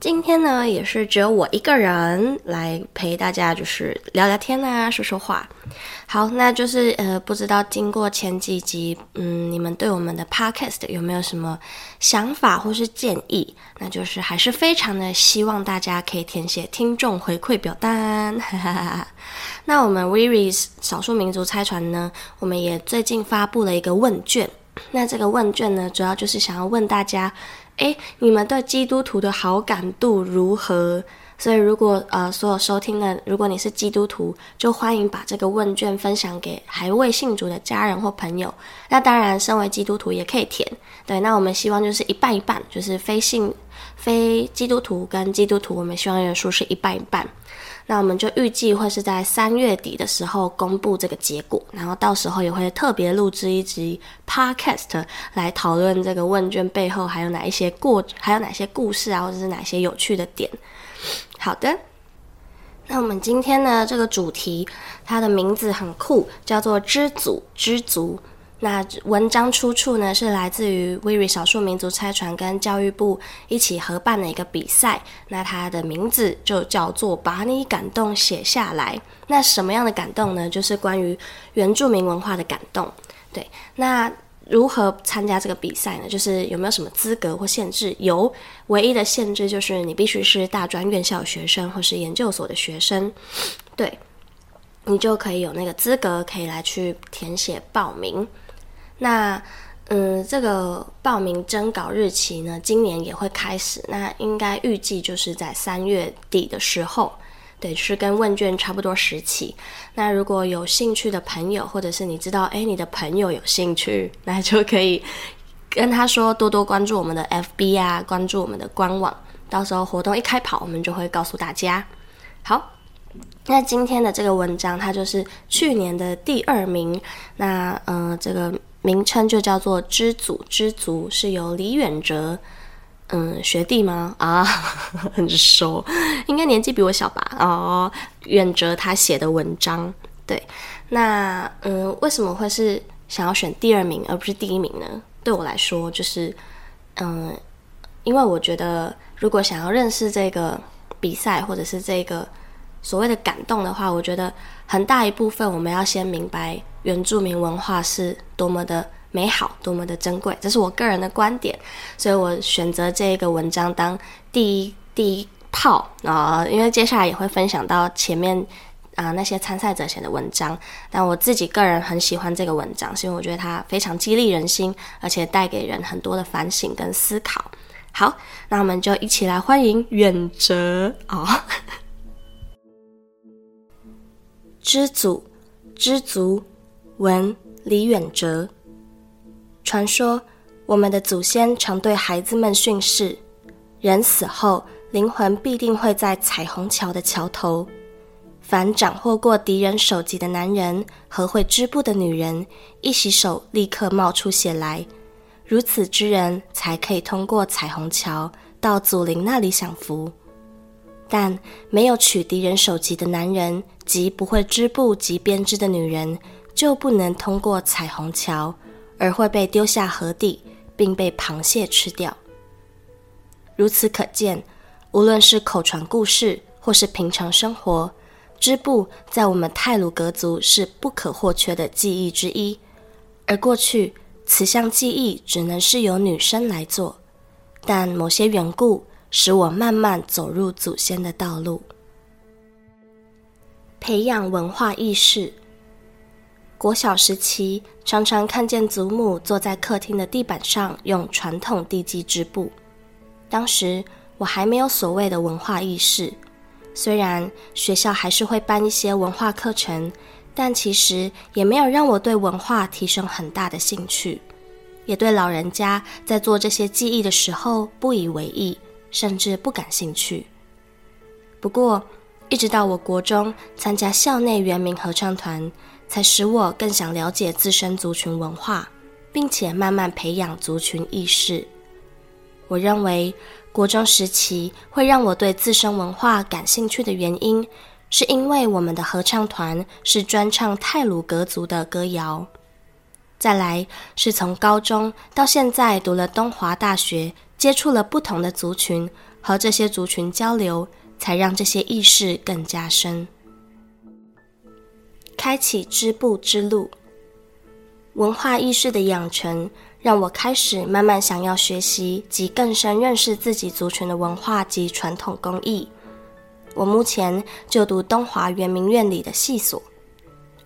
今天呢，也是只有我一个人来陪大家，就是聊聊天啊，说说话。好，那就是呃，不知道经过前几集，嗯，你们对我们的 podcast 有没有什么想法或是建议？那就是还是非常的希望大家可以填写听众回馈表单。哈哈哈。那我们 WIRI 少数民族拆船呢，我们也最近发布了一个问卷。那这个问卷呢，主要就是想要问大家。诶，你们对基督徒的好感度如何？所以，如果呃，所有收听的，如果你是基督徒，就欢迎把这个问卷分享给还未信主的家人或朋友。那当然，身为基督徒也可以填。对，那我们希望就是一半一半，就是非信、非基督徒跟基督徒，我们希望人数是一半一半。那我们就预计会是在三月底的时候公布这个结果，然后到时候也会特别录制一集 podcast 来讨论这个问卷背后还有哪一些过，还有哪些故事啊，或者是哪些有趣的点。好的，那我们今天呢，这个主题它的名字很酷，叫做“知足知足”。那文章出处呢，是来自于 WIRI 少数民族拆船跟教育部一起合办的一个比赛。那它的名字就叫做“把你感动写下来”。那什么样的感动呢？就是关于原住民文化的感动。对，那如何参加这个比赛呢？就是有没有什么资格或限制？有，唯一的限制就是你必须是大专院校学生或是研究所的学生。对，你就可以有那个资格，可以来去填写报名。那，嗯，这个报名征稿日期呢，今年也会开始。那应该预计就是在三月底的时候，对，是跟问卷差不多时期。那如果有兴趣的朋友，或者是你知道，诶，你的朋友有兴趣，那就可以跟他说，多多关注我们的 FB 啊，关注我们的官网。到时候活动一开跑，我们就会告诉大家。好，那今天的这个文章，它就是去年的第二名。那，呃，这个。名称就叫做“知足知足”，是由李远哲，嗯，学弟吗？啊，很熟，应该年纪比我小吧？哦，远哲他写的文章，对，那嗯，为什么会是想要选第二名而不是第一名呢？对我来说，就是嗯，因为我觉得如果想要认识这个比赛或者是这个所谓的感动的话，我觉得很大一部分我们要先明白。原住民文化是多么的美好，多么的珍贵，这是我个人的观点，所以我选择这个文章当第一第一炮啊，因为接下来也会分享到前面啊、那些参赛者写的文章，但我自己个人很喜欢这个文章，是因为我觉得它非常激励人心，而且带给人很多的反省跟思考。好，那我们就一起来欢迎远哲啊，知足知足。文李远哲。传说我们的祖先常对孩子们训示：人死后，灵魂必定会在彩虹桥的桥头。凡斩获过敌人首级的男人和会织布的女人，一洗手立刻冒出血来。如此之人才可以通过彩虹桥到祖灵那里享福。但没有取敌人首级的男人及不会织布及编织的女人，就不能通过彩虹桥，而会被丢下河底，并被螃蟹吃掉。如此可见，无论是口传故事，或是平常生活，织布在我们泰鲁格族是不可或缺的技艺之一。而过去，此项技艺只能是由女生来做，但某些缘故使我慢慢走入祖先的道路。培养文化意识。国小时期，常常看见祖母坐在客厅的地板上用传统地基织布。当时我还没有所谓的文化意识，虽然学校还是会办一些文化课程，但其实也没有让我对文化提升很大的兴趣，也对老人家在做这些技艺的时候不以为意，甚至不感兴趣。不过，一直到我国中参加校内原民合唱团，才使我更想了解自身族群文化，并且慢慢培养族群意识。我认为，国中时期会让我对自身文化感兴趣的原因，是因为我们的合唱团是专唱泰鲁格族的歌谣。再来，是从高中到现在读了东华大学，接触了不同的族群，和这些族群交流。才让这些意识更加深。开启织布之路，文化意识的养成，让我开始慢慢想要学习及更深认识自己族群的文化及传统工艺。我目前就读东华圆明院里的系所，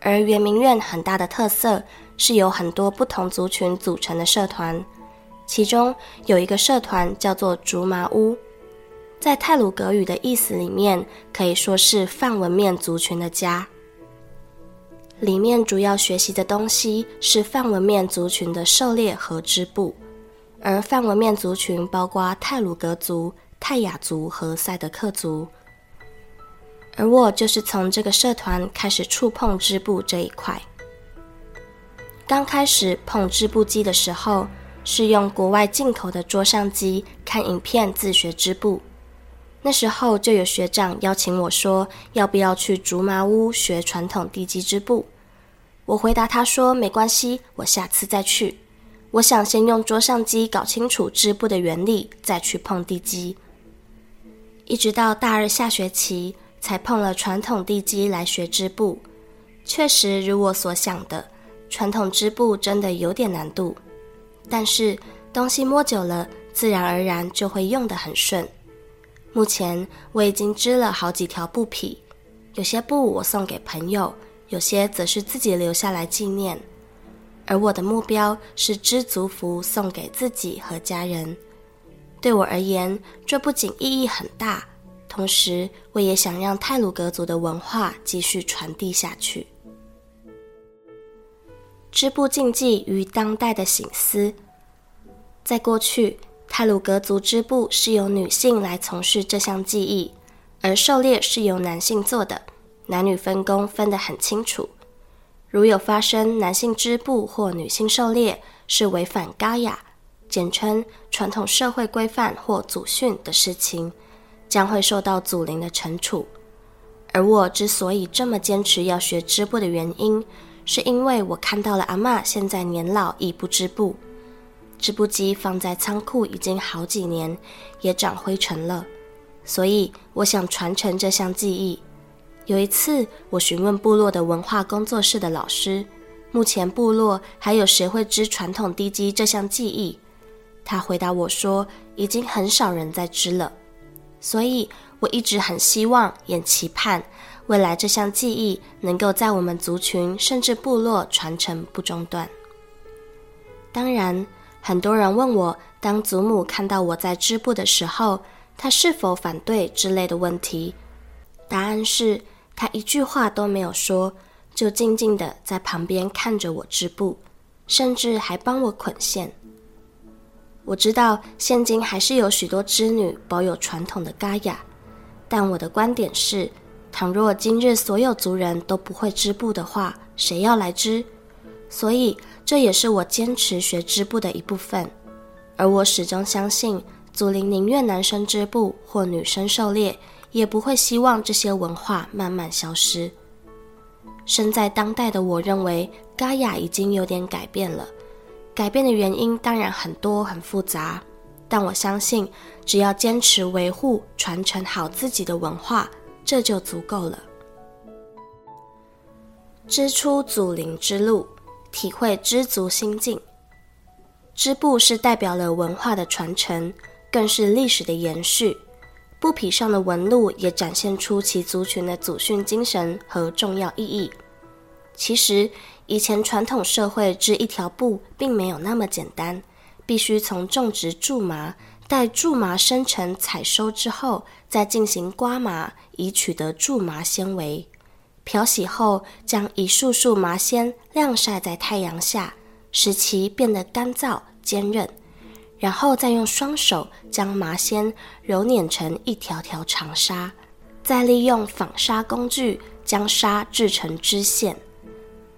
而圆明院很大的特色是由很多不同族群组成的社团，其中有一个社团叫做竹麻屋。在泰鲁格语的意思里面，可以说是范文面族群的家。里面主要学习的东西是范文面族群的狩猎和织布，而范文面族群包括泰鲁格族、泰雅族和赛德克族。而我就是从这个社团开始触碰织布这一块。刚开始碰织布机的时候，是用国外进口的桌上机看影片自学织布。那时候就有学长邀请我说，要不要去竹麻屋学传统地基织布？我回答他说没关系，我下次再去。我想先用桌上机搞清楚织布的原理，再去碰地基。一直到大二下学期才碰了传统地基来学织布。确实如我所想的，传统织布真的有点难度，但是东西摸久了，自然而然就会用得很顺。目前我已经织了好几条布匹，有些布我送给朋友，有些则是自己留下来纪念。而我的目标是织足服送给自己和家人。对我而言，这不仅意义很大，同时我也想让泰鲁格族的文化继续传递下去。织布禁忌与当代的醒思，在过去。泰鲁格族织布是由女性来从事这项技艺，而狩猎是由男性做的，男女分工分得很清楚。如有发生男性织布或女性狩猎是违反嘎雅（简称传统社会规范或祖训）的事情，将会受到祖灵的惩处。而我之所以这么坚持要学织布的原因，是因为我看到了阿嬷现在年老已不织布。织布机放在仓库已经好几年，也长灰尘了，所以我想传承这项技艺。有一次，我询问部落的文化工作室的老师，目前部落还有谁会织传统地基这项技艺？他回答我说，已经很少人在织了。所以我一直很希望，也期盼未来这项技艺能够在我们族群甚至部落传承不中断。当然。很多人问我，当祖母看到我在织布的时候，她是否反对之类的问题。答案是，她一句话都没有说，就静静地在旁边看着我织布，甚至还帮我捆线。我知道，现今还是有许多织女保有传统的嘎雅，但我的观点是，倘若今日所有族人都不会织布的话，谁要来织？所以。这也是我坚持学织布的一部分，而我始终相信，祖灵宁愿男生织布或女生狩猎，也不会希望这些文化慢慢消失。身在当代的我认为，嘎雅已经有点改变了，改变的原因当然很多很复杂，但我相信，只要坚持维护、传承好自己的文化，这就足够了。织出祖灵之路。体会知足心境，织布是代表了文化的传承，更是历史的延续。布匹上的纹路也展现出其族群的祖训精神和重要意义。其实，以前传统社会织一条布并没有那么简单，必须从种植苎麻，待苎麻生成、采收之后，再进行刮麻，以取得苎麻纤维。漂洗后，将一束束麻纤晾晒在太阳下，使其变得干燥坚韧，然后再用双手将麻纤揉捻成一条条长纱，再利用纺纱工具将纱制成织线。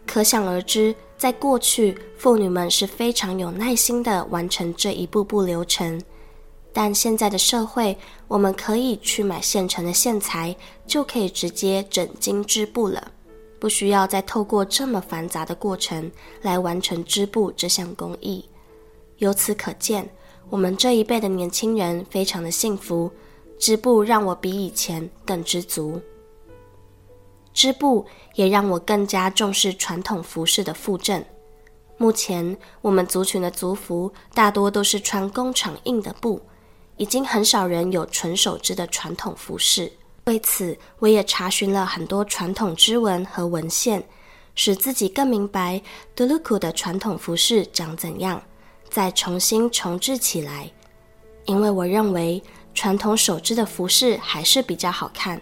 可想而知，在过去，妇女们是非常有耐心的完成这一步步流程。但现在的社会，我们可以去买现成的线材，就可以直接整经织布了，不需要再透过这么繁杂的过程来完成织布这项工艺。由此可见，我们这一辈的年轻人非常的幸福，织布让我比以前更知足。织布也让我更加重视传统服饰的复振。目前，我们族群的族服大多都是穿工厂印的布。已经很少人有纯手织的传统服饰，为此我也查询了很多传统织纹和文献，使自己更明白德鲁库的传统服饰长怎样，再重新重制起来。因为我认为传统手织的服饰还是比较好看，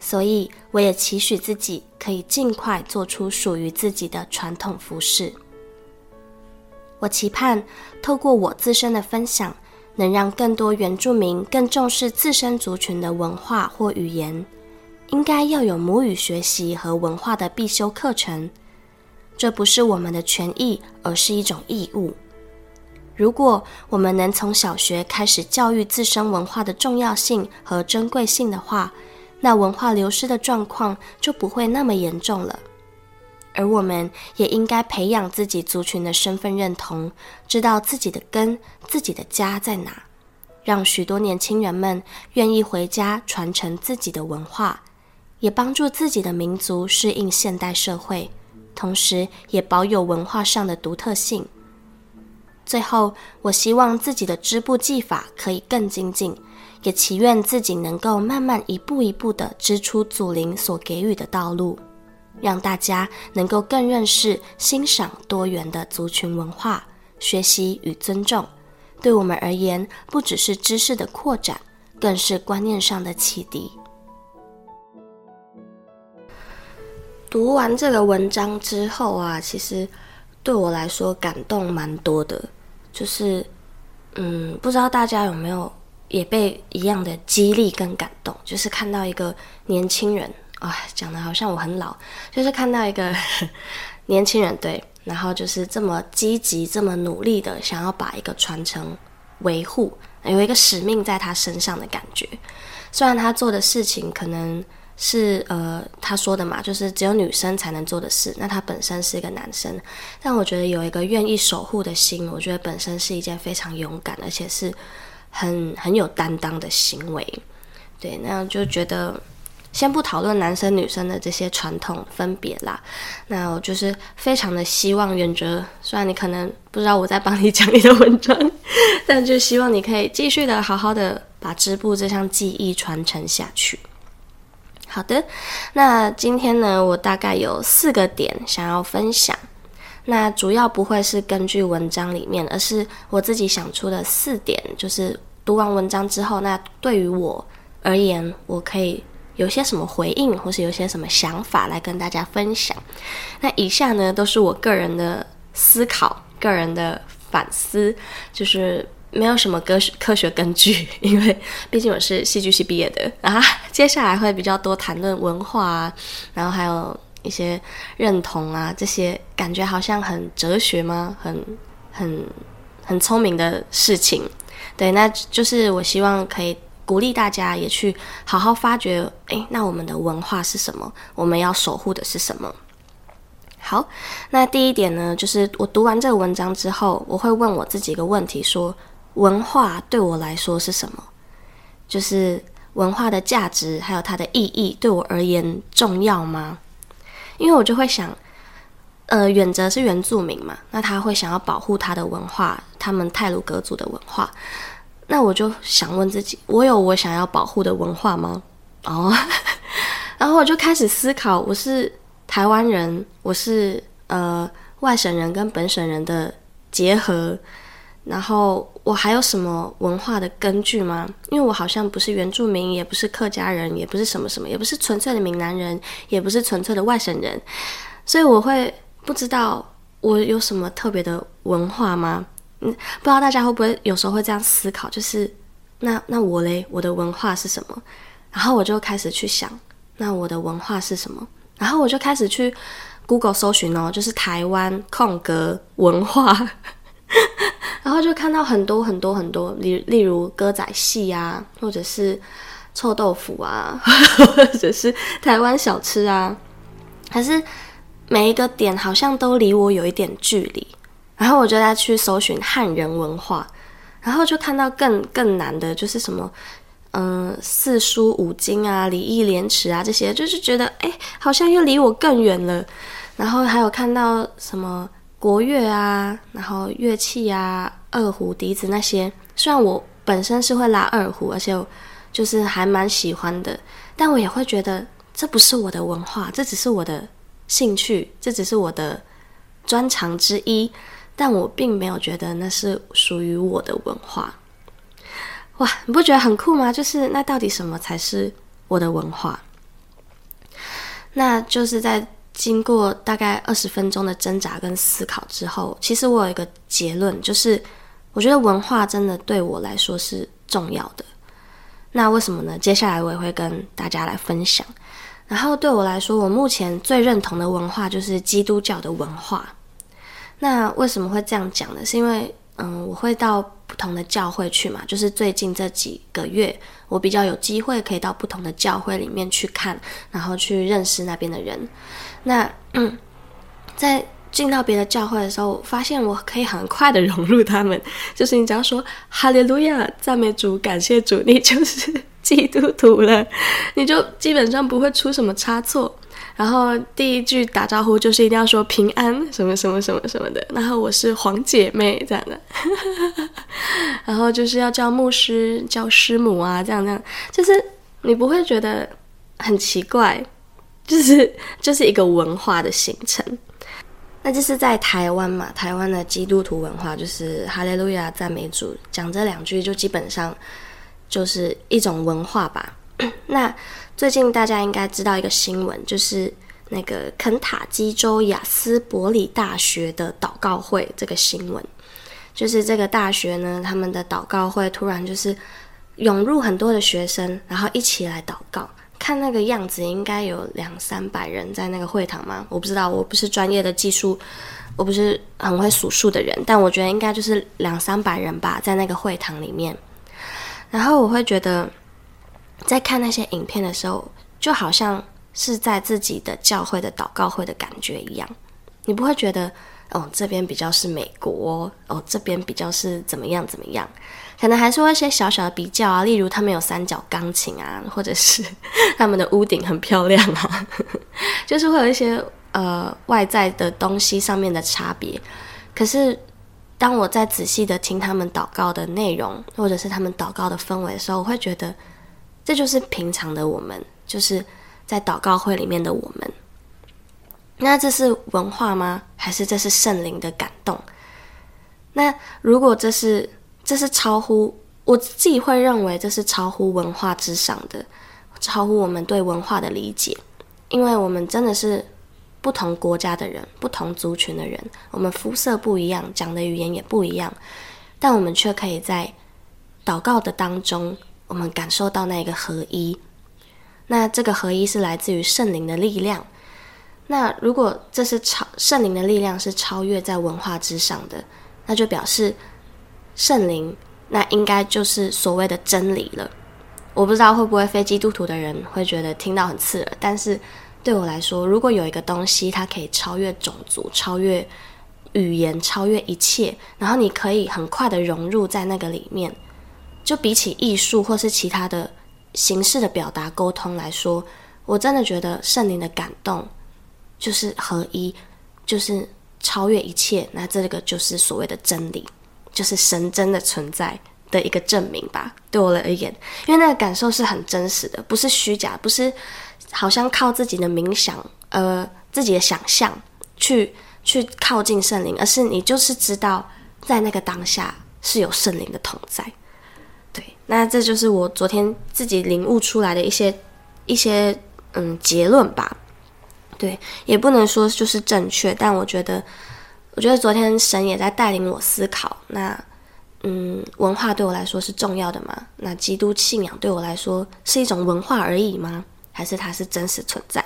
所以我也期许自己可以尽快做出属于自己的传统服饰。我期盼透过我自身的分享，能让更多原住民更重视自身族群的文化或语言，应该要有母语学习和文化的必修课程。这不是我们的权益，而是一种义务。如果我们能从小学开始教育自身文化的重要性和珍贵性的话，那文化流失的状况就不会那么严重了。而我们也应该培养自己族群的身份认同，知道自己的根、自己的家在哪，让许多年轻人们愿意回家传承自己的文化，也帮助自己的民族适应现代社会，同时也保有文化上的独特性。最后，我希望自己的织布技法可以更精进，也祈愿自己能够慢慢一步一步地织出祖灵所给予的道路。让大家能够更认识、欣赏多元的族群文化，学习与尊重，对我们而言，不只是知识的扩展，更是观念上的启迪。读完这个文章之后啊，其实对我来说感动蛮多的，就是，嗯，不知道大家有没有也被一样的激励跟感动，就是看到一个年轻人。啊，讲的好像我很老，就是看到一个 年轻人，对，然后就是这么积极、这么努力的想要把一个传承维护，有一个使命在他身上的感觉。虽然他做的事情可能是呃他说的嘛，就是只有女生才能做的事，那他本身是一个男生，但我觉得有一个愿意守护的心，我觉得本身是一件非常勇敢，而且是很很有担当的行为。对，那样就觉得。先不讨论男生女生的这些传统分别啦，那我就是非常的希望远哲，虽然你可能不知道我在帮你讲你的文章，但就希望你可以继续的好好的把织布这项技艺传承下去。好的，那今天呢，我大概有四个点想要分享，那主要不会是根据文章里面，而是我自己想出的四点，就是读完文章之后，那对于我而言，我可以。有些什么回应，或是有些什么想法来跟大家分享？那以下呢，都是我个人的思考、个人的反思，就是没有什么科学科学根据，因为毕竟我是戏剧系毕业的。啊，接下来会比较多谈论文化啊，然后还有一些认同啊，这些感觉好像很哲学吗？很很很聪明的事情。对，那就是我希望可以。鼓励大家也去好好发掘，诶，那我们的文化是什么？我们要守护的是什么？好，那第一点呢，就是我读完这个文章之后，我会问我自己一个问题：说文化对我来说是什么？就是文化的价值还有它的意义对我而言重要吗？因为我就会想，呃，远则是原住民嘛，那他会想要保护他的文化，他们泰鲁阁族的文化。那我就想问自己：我有我想要保护的文化吗？哦，然后我就开始思考：我是台湾人，我是呃外省人跟本省人的结合。然后我还有什么文化的根据吗？因为我好像不是原住民，也不是客家人，也不是什么什么，也不是纯粹的闽南人，也不是纯粹的外省人，所以我会不知道我有什么特别的文化吗？不知道大家会不会有时候会这样思考，就是那那我嘞，我的文化是什么？然后我就开始去想，那我的文化是什么？然后我就开始去 Google 搜寻哦，就是台湾空格文化。然后就看到很多很多很多，例例如歌仔戏啊，或者是臭豆腐啊，或者是台湾小吃啊，可是每一个点好像都离我有一点距离。然后我就再去搜寻汉人文化，然后就看到更更难的，就是什么，嗯，四书五经啊，礼义廉耻啊，这些，就是觉得哎，好像又离我更远了。然后还有看到什么？国乐啊，然后乐器啊，二胡、笛子那些，虽然我本身是会拉二胡，而且就是还蛮喜欢的，但我也会觉得这不是我的文化，这只是我的兴趣，这只是我的专长之一，但我并没有觉得那是属于我的文化。哇，你不觉得很酷吗？就是那到底什么才是我的文化？那就是在。经过大概二十分钟的挣扎跟思考之后，其实我有一个结论，就是我觉得文化真的对我来说是重要的。那为什么呢？接下来我也会跟大家来分享。然后对我来说，我目前最认同的文化就是基督教的文化。那为什么会这样讲呢？是因为嗯，我会到不同的教会去嘛，就是最近这几个月，我比较有机会可以到不同的教会里面去看，然后去认识那边的人。那嗯，在进到别的教会的时候，发现我可以很快的融入他们。就是你只要说哈利路亚，赞美主，感谢主，你就是 基督徒了，你就基本上不会出什么差错。然后第一句打招呼就是一定要说平安，什么什么什么什么的。然后我是黄姐妹这样的，然后就是要叫牧师、叫师母啊，这样这样，就是你不会觉得很奇怪。就是就是一个文化的形成，那就是在台湾嘛，台湾的基督徒文化就是哈利路亚赞美主，讲这两句就基本上就是一种文化吧。那最近大家应该知道一个新闻，就是那个肯塔基州亚斯伯里大学的祷告会这个新闻，就是这个大学呢，他们的祷告会突然就是涌入很多的学生，然后一起来祷告。看那个样子，应该有两三百人在那个会堂吗？我不知道，我不是专业的技术，我不是很会数数的人，但我觉得应该就是两三百人吧，在那个会堂里面。然后我会觉得，在看那些影片的时候，就好像是在自己的教会的祷告会的感觉一样。你不会觉得，哦，这边比较是美国，哦，这边比较是怎么样怎么样。可能还是会一些小小的比较啊，例如他们有三角钢琴啊，或者是 他们的屋顶很漂亮啊，就是会有一些呃外在的东西上面的差别。可是当我在仔细的听他们祷告的内容，或者是他们祷告的氛围的时候，我会觉得这就是平常的我们，就是在祷告会里面的我们。那这是文化吗？还是这是圣灵的感动？那如果这是？这是超乎我自己会认为，这是超乎文化之上的，超乎我们对文化的理解，因为我们真的是不同国家的人，不同族群的人，我们肤色不一样，讲的语言也不一样，但我们却可以在祷告的当中，我们感受到那一个合一。那这个合一是来自于圣灵的力量。那如果这是超圣灵的力量是超越在文化之上的，那就表示。圣灵，那应该就是所谓的真理了。我不知道会不会非基督徒的人会觉得听到很刺耳，但是对我来说，如果有一个东西它可以超越种族、超越语言、超越一切，然后你可以很快的融入在那个里面，就比起艺术或是其他的形式的表达沟通来说，我真的觉得圣灵的感动就是合一，就是超越一切。那这个就是所谓的真理。就是神真的存在，的一个证明吧。对我而言，因为那个感受是很真实的，不是虚假，不是好像靠自己的冥想，呃，自己的想象去去靠近圣灵，而是你就是知道在那个当下是有圣灵的同在。那这就是我昨天自己领悟出来的一些一些嗯结论吧。对，也不能说就是正确，但我觉得，我觉得昨天神也在带领我思考。那，嗯，文化对我来说是重要的吗？那基督信仰对我来说是一种文化而已吗？还是它是真实存在？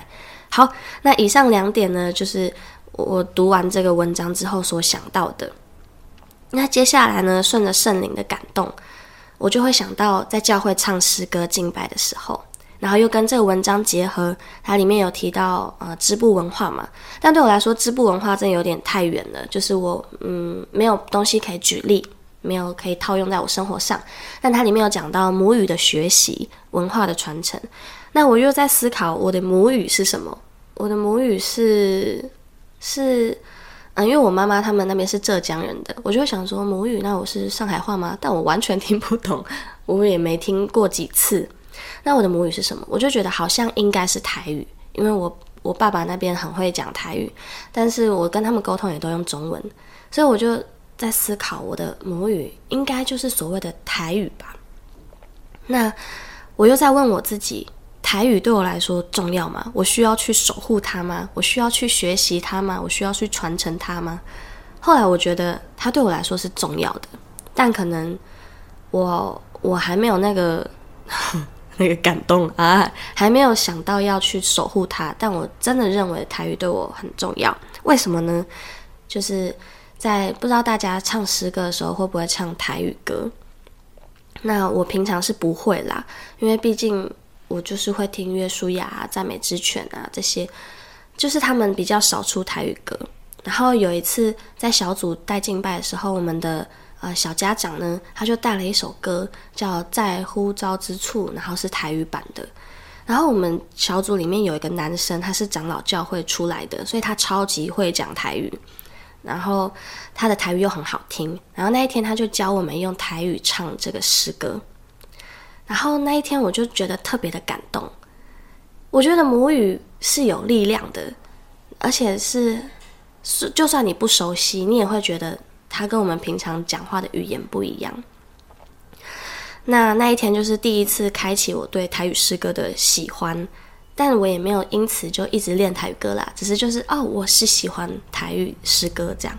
好，那以上两点呢，就是我读完这个文章之后所想到的。那接下来呢，顺着圣灵的感动，我就会想到在教会唱诗歌敬拜的时候。然后又跟这个文章结合，它里面有提到呃织布文化嘛，但对我来说织布文化真的有点太远了，就是我嗯没有东西可以举例，没有可以套用在我生活上。但它里面有讲到母语的学习、文化的传承，那我又在思考我的母语是什么？我的母语是是啊，因为我妈妈他们那边是浙江人的，我就会想说母语，那我是上海话吗？但我完全听不懂，我也没听过几次。那我的母语是什么？我就觉得好像应该是台语，因为我我爸爸那边很会讲台语，但是我跟他们沟通也都用中文，所以我就在思考我的母语应该就是所谓的台语吧。那我又在问我自己，台语对我来说重要吗？我需要去守护它吗？我需要去学习它吗？我需要去传承它吗？后来我觉得它对我来说是重要的，但可能我我还没有那个。那个感动啊，还没有想到要去守护它，但我真的认为台语对我很重要。为什么呢？就是在不知道大家唱诗歌的时候会不会唱台语歌？那我平常是不会啦，因为毕竟我就是会听约书亚、赞美之泉啊这些，就是他们比较少出台语歌。然后有一次在小组带敬拜的时候，我们的。呃，小家长呢，他就带了一首歌，叫《在呼召之处》，然后是台语版的。然后我们小组里面有一个男生，他是长老教会出来的，所以他超级会讲台语，然后他的台语又很好听。然后那一天他就教我们用台语唱这个诗歌。然后那一天我就觉得特别的感动。我觉得母语是有力量的，而且是是，就算你不熟悉，你也会觉得。他跟我们平常讲话的语言不一样。那那一天就是第一次开启我对台语诗歌的喜欢，但我也没有因此就一直练台语歌啦，只是就是哦，我是喜欢台语诗歌这样。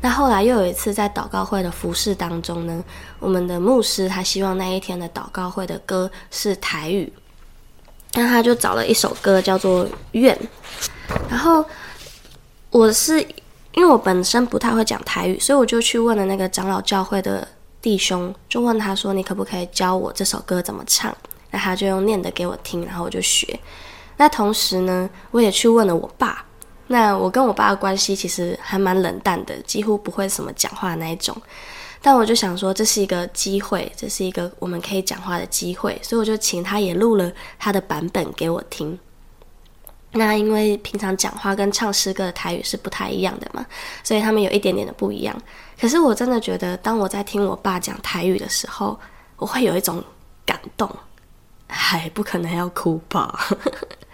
那后来又有一次在祷告会的服事当中呢，我们的牧师他希望那一天的祷告会的歌是台语，那他就找了一首歌叫做《愿》，然后我是。因为我本身不太会讲台语，所以我就去问了那个长老教会的弟兄，就问他说：“你可不可以教我这首歌怎么唱？”那他就用念的给我听，然后我就学。那同时呢，我也去问了我爸。那我跟我爸的关系其实还蛮冷淡的，几乎不会什么讲话那一种。但我就想说，这是一个机会，这是一个我们可以讲话的机会，所以我就请他也录了他的版本给我听。那因为平常讲话跟唱诗歌的台语是不太一样的嘛，所以他们有一点点的不一样。可是我真的觉得，当我在听我爸讲台语的时候，我会有一种感动，还不可能要哭吧？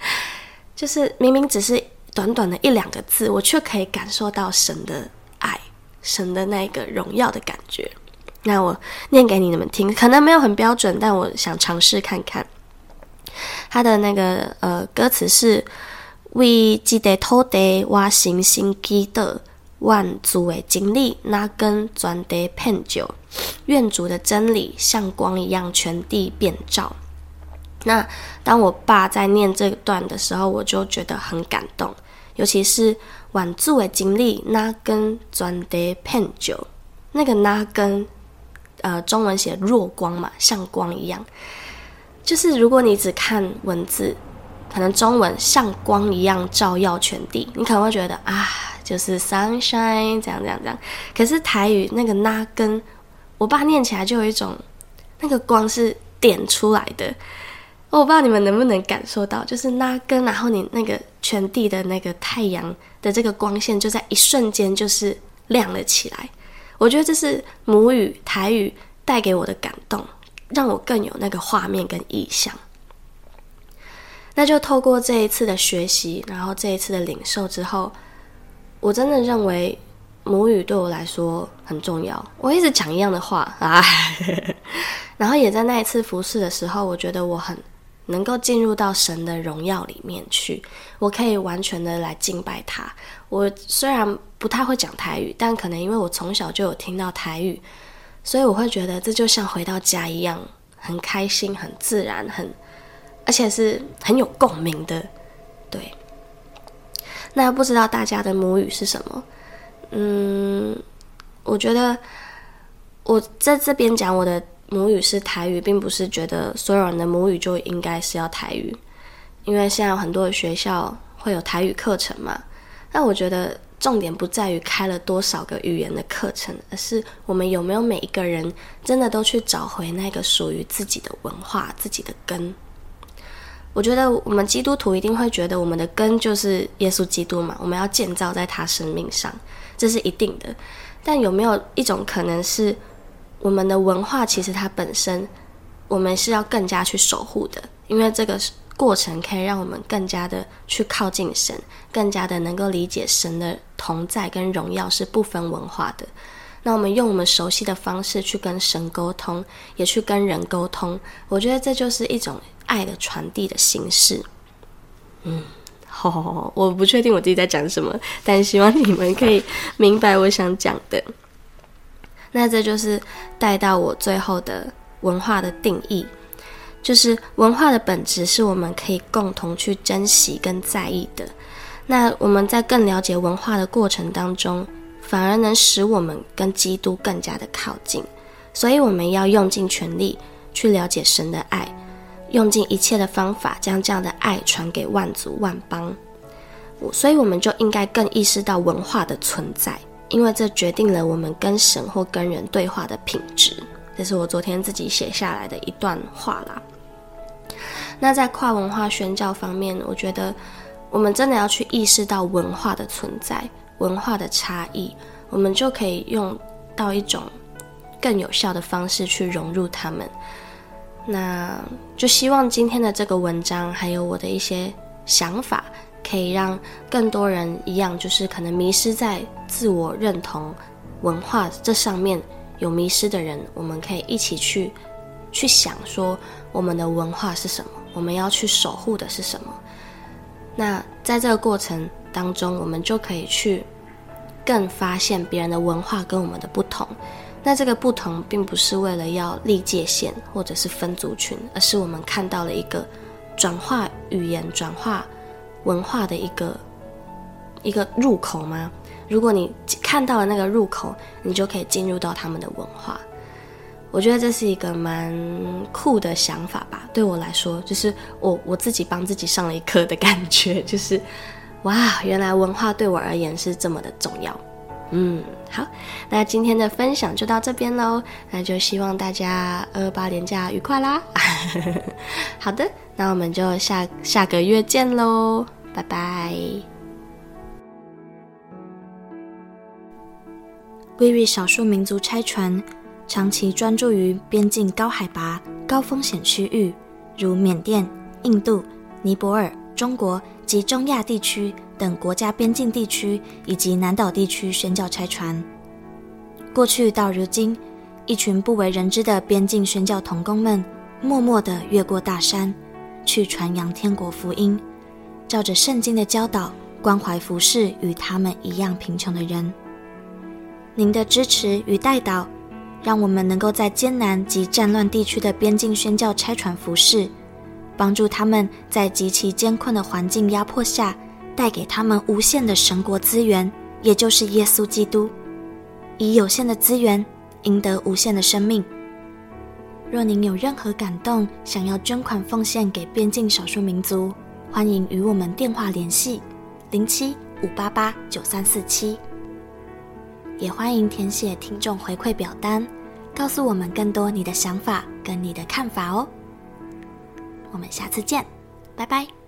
就是明明只是短短的一两个字，我却可以感受到神的爱，神的那个荣耀的感觉。那我念给你们听，可能没有很标准，但我想尝试看看。他的那个呃歌词是为这个土地我深深记得，万主的真理那根全地遍照，愿主的真理像光一样全地遍照。那当我爸在念这段的时候，我就觉得很感动，尤其是晚住的经历，那根全地遍照，那个那根呃中文写弱光嘛，像光一样。就是如果你只看文字，可能中文像光一样照耀全地，你可能会觉得啊，就是 sunshine 这样这样这样。可是台语那个那根，我爸念起来就有一种那个光是点出来的。我不知道你们能不能感受到，就是那根，然后你那个全地的那个太阳的这个光线就在一瞬间就是亮了起来。我觉得这是母语台语带给我的感动，让我更有那个画面跟意象。那就透过这一次的学习，然后这一次的领受之后，我真的认为母语对我来说很重要。我一直讲一样的话啊，然后也在那一次服侍的时候，我觉得我很能够进入到神的荣耀里面去，我可以完全的来敬拜他。我虽然不太会讲台语，但可能因为我从小就有听到台语，所以我会觉得这就像回到家一样，很开心、很自然、很。而且是很有共鸣的，对。那不知道大家的母语是什么？嗯，我觉得我在这边讲我的母语是台语，并不是觉得所有人的母语就应该是要台语，因为现在有很多的学校会有台语课程嘛。那我觉得重点不在于开了多少个语言的课程，而是我们有没有每一个人真的都去找回那个属于自己的文化、自己的根。我觉得我们基督徒一定会觉得我们的根就是耶稣基督嘛，我们要建造在他生命上，这是一定的。但有没有一种可能是，我们的文化其实它本身，我们是要更加去守护的，因为这个过程可以让我们更加的去靠近神，更加的能够理解神的同在跟荣耀是不分文化的。那我们用我们熟悉的方式去跟神沟通，也去跟人沟通，我觉得这就是一种。爱的传递的形式，嗯，好，好，好，我不确定我自己在讲什么，但希望你们可以明白我想讲的。那这就是带到我最后的文化的定义，就是文化的本质是我们可以共同去珍惜跟在意的。那我们在更了解文化的过程当中，反而能使我们跟基督更加的靠近。所以我们要用尽全力去了解神的爱。用尽一切的方法，将这样的爱传给万族万邦。我所以，我们就应该更意识到文化的存在，因为这决定了我们跟神或跟人对话的品质。这是我昨天自己写下来的一段话啦。那在跨文化宣教方面，我觉得我们真的要去意识到文化的存在、文化的差异，我们就可以用到一种更有效的方式去融入他们。那就希望今天的这个文章，还有我的一些想法，可以让更多人一样，就是可能迷失在自我认同文化这上面有迷失的人，我们可以一起去去想说，我们的文化是什么，我们要去守护的是什么。那在这个过程当中，我们就可以去更发现别人的文化跟我们的不同。那这个不同，并不是为了要立界限或者是分族群，而是我们看到了一个转化语言、转化文化的一个一个入口吗？如果你看到了那个入口，你就可以进入到他们的文化。我觉得这是一个蛮酷的想法吧。对我来说，就是我我自己帮自己上了一课的感觉，就是哇，原来文化对我而言是这么的重要。嗯，好，那今天的分享就到这边喽，那就希望大家二八连假愉快啦。好的，那我们就下下个月见喽，拜拜。威瑞少数民族拆船长期专注于边境高海拔、高风险区域，如缅甸、印度、尼泊尔、中国及中亚地区。等国家边境地区以及南岛地区宣教拆船，过去到如今，一群不为人知的边境宣教童工们，默默地越过大山，去传扬天国福音，照着圣经的教导，关怀服侍与他们一样贫穷的人。您的支持与代祷，让我们能够在艰难及战乱地区的边境宣教差传服侍，帮助他们在极其艰困的环境压迫下。带给他们无限的神国资源，也就是耶稣基督，以有限的资源赢得无限的生命。若您有任何感动，想要捐款奉献给边境少数民族，欢迎与我们电话联系：零七五八八九三四七。也欢迎填写听众回馈表单，告诉我们更多你的想法跟你的看法哦。我们下次见，拜拜。